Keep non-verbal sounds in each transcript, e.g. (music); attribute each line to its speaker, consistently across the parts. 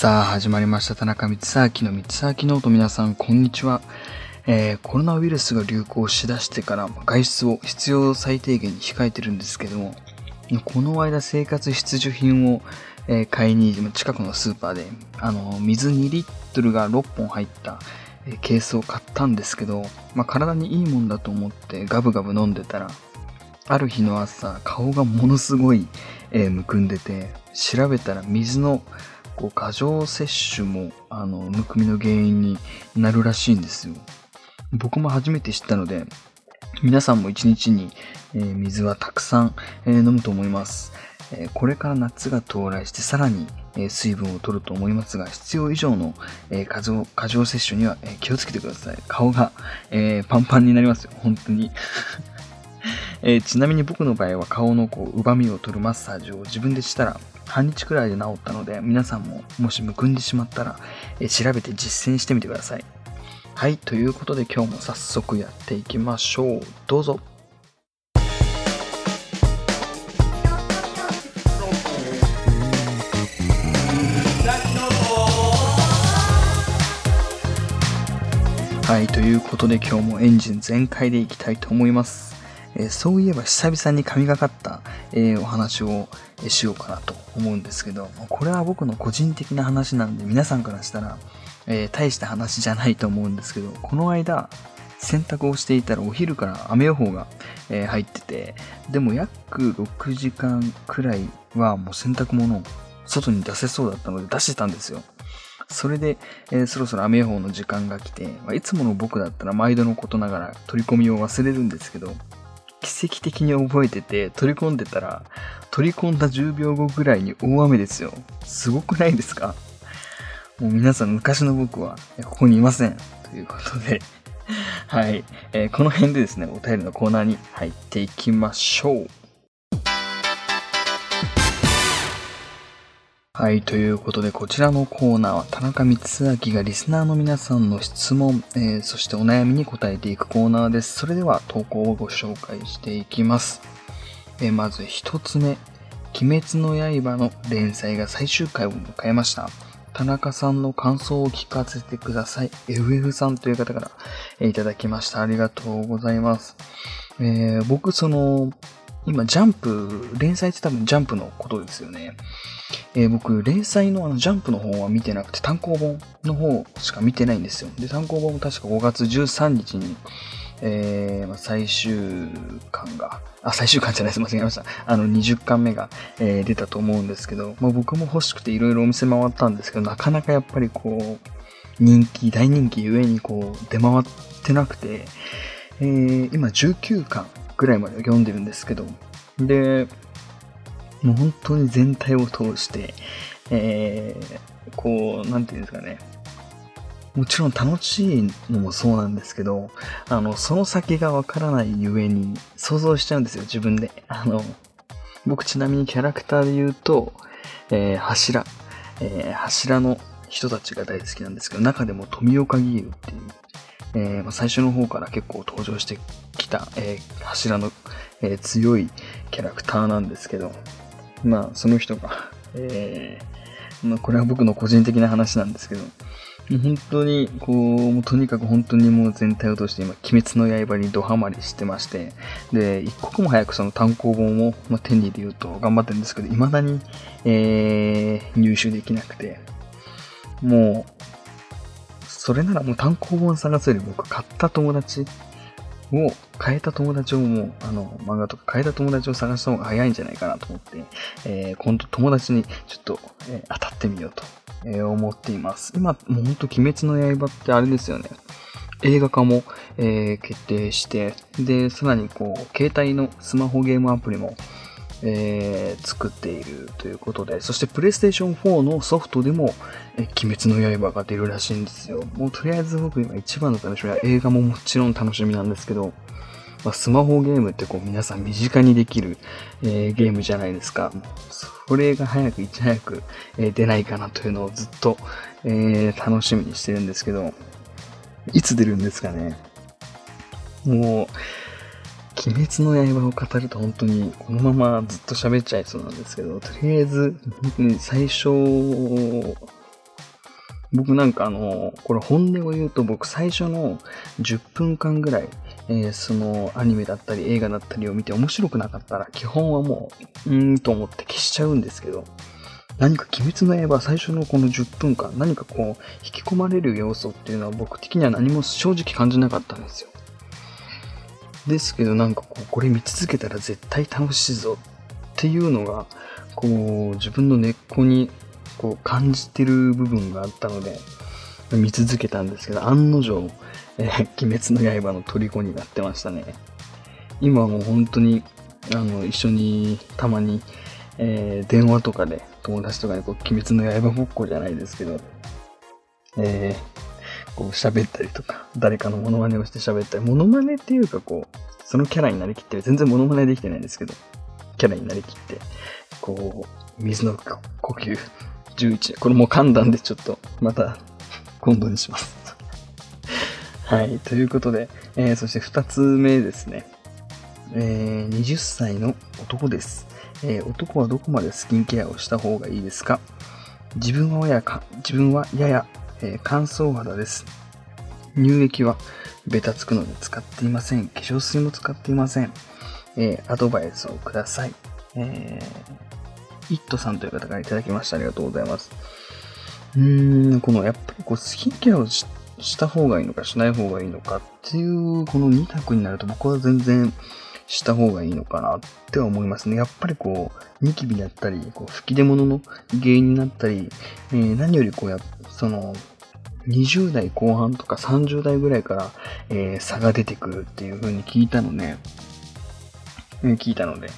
Speaker 1: さあ、始まりました。田中光秋の光明ノート皆さん、こんにちは。えー、コロナウイルスが流行しだしてから外出を必要最低限に控えてるんですけども、この間生活必需品を、えー、買いに近くのスーパーで、あの、水2リットルが6本入った、えー、ケースを買ったんですけど、まあ、体にいいもんだと思ってガブガブ飲んでたら、ある日の朝、顔がものすごい、え、むくんでて、調べたら水のこう過剰摂取もあのむくみの原因になるらしいんですよ。僕も初めて知ったので、皆さんも一日に、えー、水はたくさん、えー、飲むと思います。えー、これから夏が到来してさらに、え水分を取ると思いますが、必要以上の、え過剰過剰摂取には、え気をつけてください。顔が、えパンパンになりますよ、本当に。(laughs) えちなみに僕の場合は顔のこう、歪みを取るマッサージを自分でしたら、半日くらいで治ったので、皆さんももしむくんでしまったら、え調べて実践してみてください。はい、ということで今日も早速やっていきましょう。どうぞ。はい、ということで今日もエンジン全開でいきたいと思います。え、そういえば久々に神がかった、え、お話をしようかなと思うんですけど、これは僕の個人的な話なんで皆さんからしたら、え、大した話じゃないと思うんですけど、この間、洗濯をしていたらお昼から雨予報が、え、入ってて、でも約6時間くらいはもう洗濯物を外に出せそうだったので出してたんですよ。それで、えー、そろそろ雨予報の時間が来て、まあ、いつもの僕だったら毎度のことながら取り込みを忘れるんですけど、奇跡的に覚えてて取り込んでたら、取り込んだ10秒後ぐらいに大雨ですよ。すごくないですか？もう皆さん昔の僕はここにいません。ということで (laughs) はい、えー、この辺でですね、お便りのコーナーに入っていきましょう。はい、ということで、こちらのコーナーは田中光明がリスナーの皆さんの質問、えー、そしてお悩みに答えていくコーナーです。それでは投稿をご紹介していきます。えー、まず一つ目、鬼滅の刃の連載が最終回を迎えました。田中さんの感想を聞かせてください。FF さんという方から、いただきました。ありがとうございます。えー、僕、その、今、ジャンプ、連載って多分ジャンプのことですよね。えー、僕、連載のあのジャンプの方は見てなくて、単行本の方しか見てないんですよ。で、単行本も確か5月13日に、えー、最終巻が、あ、最終巻じゃないです。間違えました。あの、20巻目が、えー、出たと思うんですけど、まあ、僕も欲しくていろいろお店回ったんですけど、なかなかやっぱりこう、人気、大人気ゆえにこう、出回ってなくて、えー、今19巻ぐらいまで読んでるんですけど、で、もう本当に全体を通して、えー、こう、なんていうんですかね。もちろん楽しいのもそうなんですけど、あの、その先がわからないゆえに想像しちゃうんですよ、自分で。あの、僕ちなみにキャラクターで言うと、えー、柱、えー、柱の人たちが大好きなんですけど、中でも富岡義勇っていう、えー、最初の方から結構登場してきた、えー、柱の、えー、強いキャラクターなんですけど、まあ、その人が、えー、まあ、これは僕の個人的な話なんですけど、本当に、こう、もうとにかく本当にもう全体を通して今、鬼滅の刃にドハマりしてまして、で、一刻も早くその単行本を、まあ、手に入れようと頑張ってるんですけど、未だに、えー、入手できなくて、もう、それならもう単行本探すより僕買った友達を変えた友達をもう、あの、漫画とか変えた友達を探した方が早いんじゃないかなと思って、えー、今度友達にちょっと、えー、当たってみようと、えー、思っています。今、もうほんと鬼滅の刃ってあれですよね。映画化も、えー、決定して、で、さらにこう、携帯のスマホゲームアプリも、えー、作っているということで、そしてプレイステーション4のソフトでも、え鬼滅の刃が出るらしいんですよ。もうとりあえず僕今一番の楽しみは映画ももちろん楽しみなんですけど、まあ、スマホゲームってこう皆さん身近にできる、えー、ゲームじゃないですか。それが早くいち早く、えー、出ないかなというのをずっと、えー、楽しみにしてるんですけど、いつ出るんですかね。もう、鬼滅の刃を語ると本当にこのままずっと喋っちゃいそうなんですけど、とりあえず、最初僕なんかあの、これ本音を言うと僕最初の10分間ぐらい、えー、そのアニメだったり映画だったりを見て面白くなかったら基本はもう、うーんと思って消しちゃうんですけど、何か鬼滅の刃最初のこの10分間何かこう引き込まれる要素っていうのは僕的には何も正直感じなかったんですよ。ですけどなんかこうこれ見続けたら絶対楽しいぞっていうのがこう自分の根っこにこう感じてる部分があったので、見続けたんですけど、案の定、えー、鬼滅の刃の虜になってましたね。今はもう本当に、あの、一緒にたまに、えー、電話とかで友達とかにこう、鬼滅の刃ごっこじゃないですけど、えー、こう喋ったりとか、誰かのモノマネをして喋ったり、モノマネっていうかこう、そのキャラになりきって、全然モノマネできてないんですけど、キャラになりきって、こう、水の呼吸11。これもう噛んだんでちょっとまた今度にします。(laughs) はい。ということで、えー、そして2つ目ですね。えー、20歳の男です。えー、男はどこまでスキンケアをした方がいいですか？自分はやか、自分はやや、えー、乾燥肌です。乳液はベタつくので使っていません。化粧水も使っていません。えー、アドバイスをください。えーイットさんという方からいただきました。ありがとうございます。うん、このやっぱりこうスキンケアをした方がいいのかしない方がいいのかっていうこの2択になると僕は全然した方がいいのかなっては思いますね。やっぱりこう、ニキビだったり、こう吹き出物の原因になったり、えー、何よりこうやっ、その、20代後半とか30代ぐらいから、えー、差が出てくるっていう風に聞いたので、聞いたので、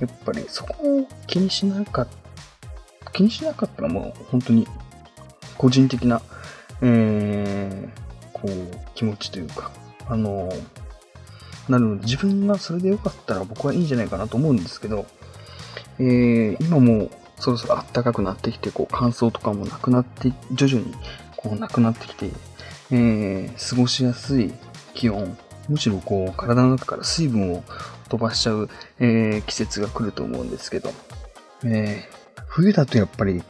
Speaker 1: やっぱりそこを気にしなかった、気にしなかったらもう本当に個人的な、えー、こう、気持ちというか、あの、なので自分がそれで良かったら僕はいいんじゃないかなと思うんですけど、えー、今もそろそろ暖かくなってきて、こう乾燥とかもなくなって、徐々にこうなくなってきて、えー、過ごしやすい気温、むしろこう体の中から水分を飛ばしちゃう、えー、季節が来ると思うんですけど、えー、冬だとやっぱり、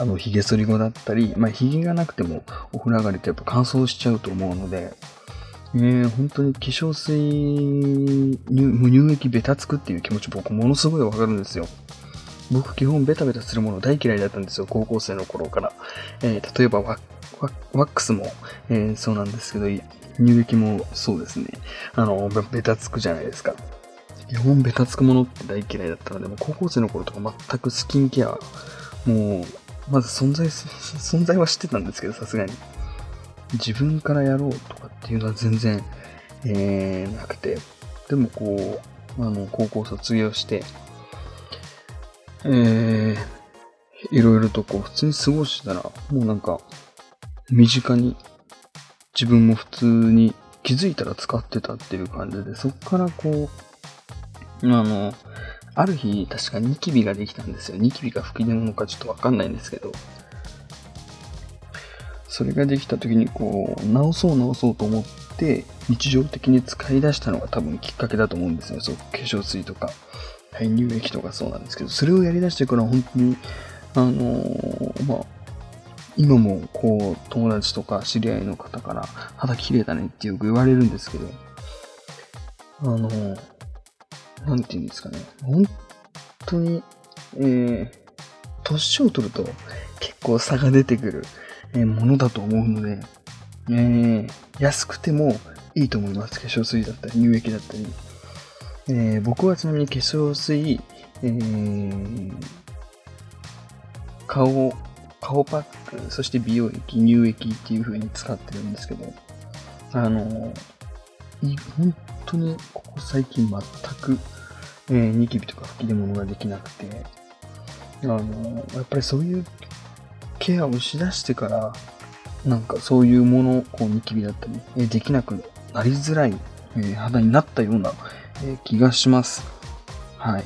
Speaker 1: あの、髭剃り後だったり、まあ、髭がなくてもお風呂上がりってやっぱ乾燥しちゃうと思うので、えー、本当に化粧水、乳液ベタつくっていう気持ち僕ものすごいわかるんですよ。僕基本ベタベタするもの大嫌いだったんですよ、高校生の頃から。えー、例えばワックスも、えー、そうなんですけど、乳液もそうですね。あの、ベタつくじゃないですか。基本ベタつくものって大嫌いだったので、も高校生の頃とか全くスキンケア、もう、まず存在、(laughs) 存在は知ってたんですけど、さすがに。自分からやろうとかっていうのは全然、えー、なくて。でもこう、あの、高校卒業して、えー、いろいろとこう、普通に過ごしてたら、もうなんか、身近に、自分も普通に気づいたら使ってたっていう感じで、そっからこう、あの、ある日、確かニキビができたんですよ。ニキビが吹き出物かちょっとわかんないんですけど、それができた時にこう、直そう直そうと思って、日常的に使い出したのが多分きっかけだと思うんですよ。そう、化粧水とか、乳液とかそうなんですけど、それをやり出してから本当に、あのー、まあ、今もこう、友達とか知り合いの方から肌綺麗だねってよく言われるんですけど、あのーなんて言うんですかね。本当に、えー、年を取ると結構差が出てくる、えー、ものだと思うので、えー、安くてもいいと思います。化粧水だったり、乳液だったり。えー、僕はちなみに化粧水、えー、顔、顔パック、そして美容液、乳液っていう風に使ってるんですけど、あの、本当にここ最近全くえー、ニキビとか吹き出物ができなくて、あの、やっぱりそういうケアをしだしてから、なんかそういうもの、こうニキビだったり、え、できなくなりづらい、え、肌になったような、気がします。はい。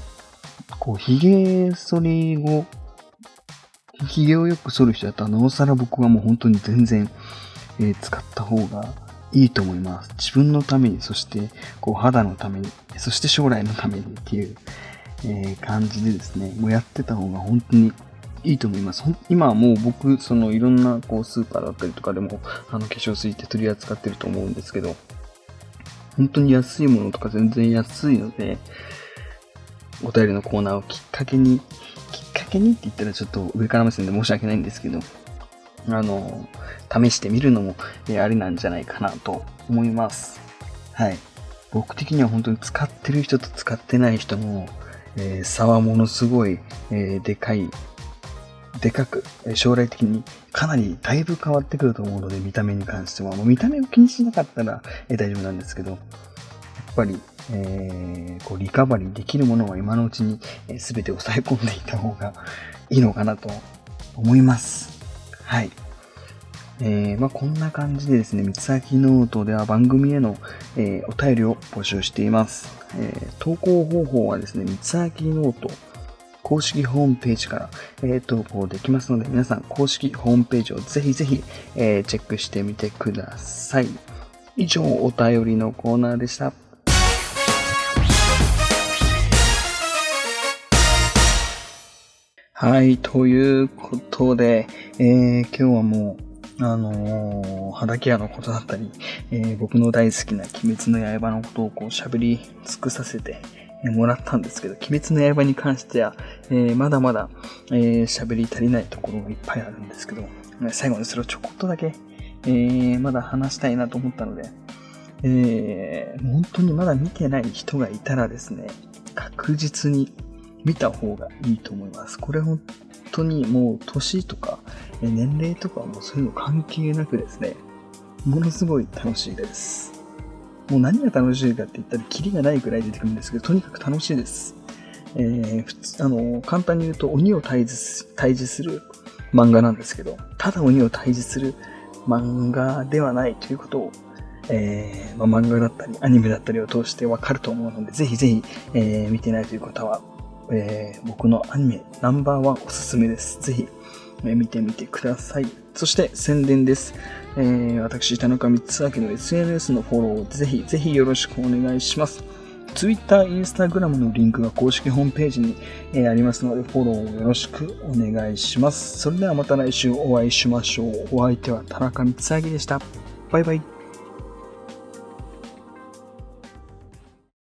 Speaker 1: こう、髭剃り後、髭をよく剃る人だったら、なおさら僕はもう本当に全然、えー、使った方がいいと思います。自分のために、そして、こう、肌のために、そして将来のためにっていう、えー、感じでですね、もうやってた方が本当にいいと思います。今はもう僕、そのいろんなこうスーパーだったりとかでも、あの化粧水って取り扱ってると思うんですけど、本当に安いものとか全然安いので、お便りのコーナーをきっかけに、きっかけにって言ったらちょっと上から目線で申し訳ないんですけど、あの、試してみるのも、えありなんじゃないかなと思います。はい。僕的には本当に使ってる人と使ってない人の、えー、差はものすごい、えー、でかいでかく、将来的にかなりだいぶ変わってくると思うので、見た目に関しては。もう見た目を気にしなかったら、え大丈夫なんですけど、やっぱり、えー、こうリカバリーできるものは今のうちに、え、全て抑え込んでいた方がいいのかなと思います。はい。えー、まあ、こんな感じでですね、三つ先ノートでは番組への、えー、お便りを募集しています。えー、投稿方法はですね、三つ先ノート公式ホームページから、えー、投稿できますので、皆さん公式ホームページをぜひぜひ、えー、チェックしてみてください。以上、お便りのコーナーでした。はい、ということで、えー、今日はもう、あのー、肌ケアのことだったり、えー、僕の大好きな鬼滅の刃のことをこう喋り尽くさせて、もらったんですけど、鬼滅の刃に関しては、えー、まだまだ喋、えー、り足りないところがいっぱいあるんですけど、最後にそれをちょこっとだけ、えー、まだ話したいなと思ったので、えー、本当にまだ見てない人がいたらですね、確実に見た方がいいと思います。これ本当にもう年とか年齢とかもそういうの関係なくですね、ものすごい楽しいです。もう何が楽しいかって言ったらキリがないくらい出てくるんですけど、とにかく楽しいです。えー、普通、あの、簡単に言うと鬼を退治退治する漫画なんですけど、ただ鬼を退治する漫画ではないということを、えー、まあ、漫画だったり、アニメだったりを通してわかると思うので、ぜひぜひ、えー、見てないという方は、えー、僕のアニメナンバーワンおすすめです。ぜひ、見てみてください。そして宣伝です。えー、私、田中光明の SNS のフォローをぜひぜひよろしくお願いします。Twitter、Instagram のリンクが公式ホームページに、えー、ありますので、フォローをよろしくお願いします。それではまた来週お会いしましょう。お相手は田中光明でした。バイバイ。